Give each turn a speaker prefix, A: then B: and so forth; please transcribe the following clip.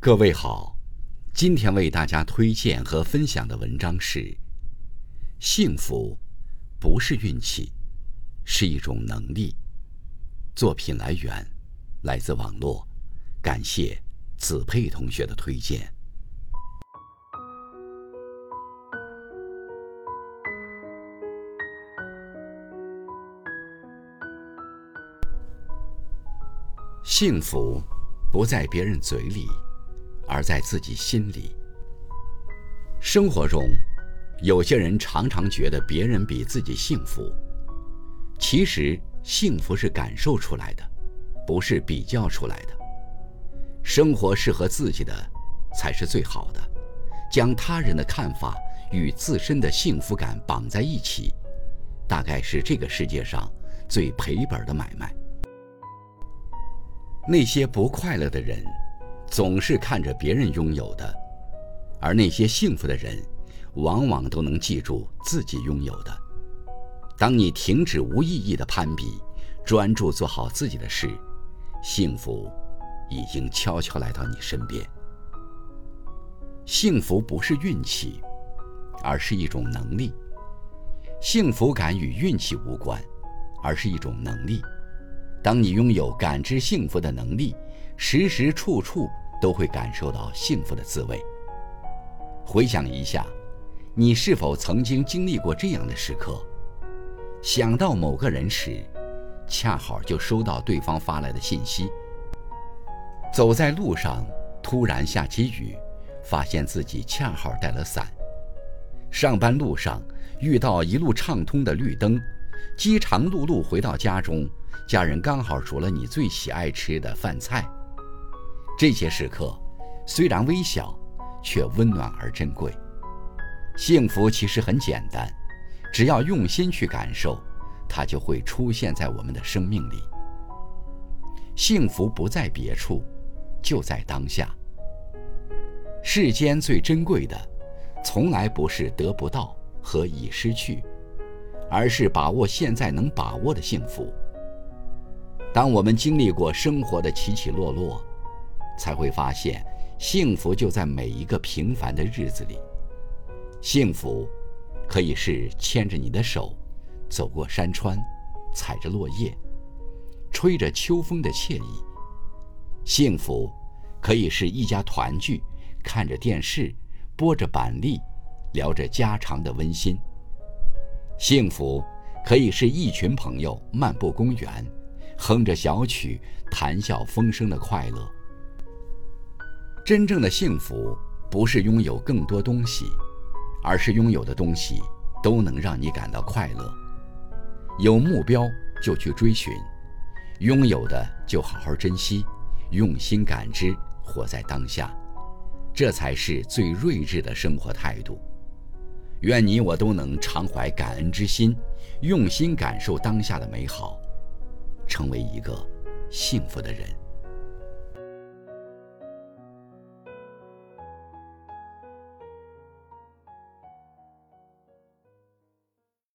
A: 各位好，今天为大家推荐和分享的文章是《幸福不是运气，是一种能力》。作品来源来自网络，感谢子佩同学的推荐。幸福不在别人嘴里。而在自己心里。生活中，有些人常常觉得别人比自己幸福，其实幸福是感受出来的，不是比较出来的。生活适合自己的，才是最好的。将他人的看法与自身的幸福感绑在一起，大概是这个世界上最赔本的买卖。那些不快乐的人。总是看着别人拥有的，而那些幸福的人，往往都能记住自己拥有的。当你停止无意义的攀比，专注做好自己的事，幸福已经悄悄来到你身边。幸福不是运气，而是一种能力。幸福感与运气无关，而是一种能力。当你拥有感知幸福的能力。时时处处都会感受到幸福的滋味。回想一下，你是否曾经经历过这样的时刻？想到某个人时，恰好就收到对方发来的信息。走在路上，突然下起雨，发现自己恰好带了伞。上班路上遇到一路畅通的绿灯，饥肠辘辘回到家中，家人刚好煮了你最喜爱吃的饭菜。这些时刻虽然微小，却温暖而珍贵。幸福其实很简单，只要用心去感受，它就会出现在我们的生命里。幸福不在别处，就在当下。世间最珍贵的，从来不是得不到和已失去，而是把握现在能把握的幸福。当我们经历过生活的起起落落，才会发现，幸福就在每一个平凡的日子里。幸福，可以是牵着你的手，走过山川，踩着落叶，吹着秋风的惬意。幸福，可以是一家团聚，看着电视，播着板栗，聊着家常的温馨。幸福，可以是一群朋友漫步公园，哼着小曲，谈笑风生的快乐。真正的幸福不是拥有更多东西，而是拥有的东西都能让你感到快乐。有目标就去追寻，拥有的就好好珍惜，用心感知，活在当下，这才是最睿智的生活态度。愿你我都能常怀感恩之心，用心感受当下的美好，成为一个幸福的人。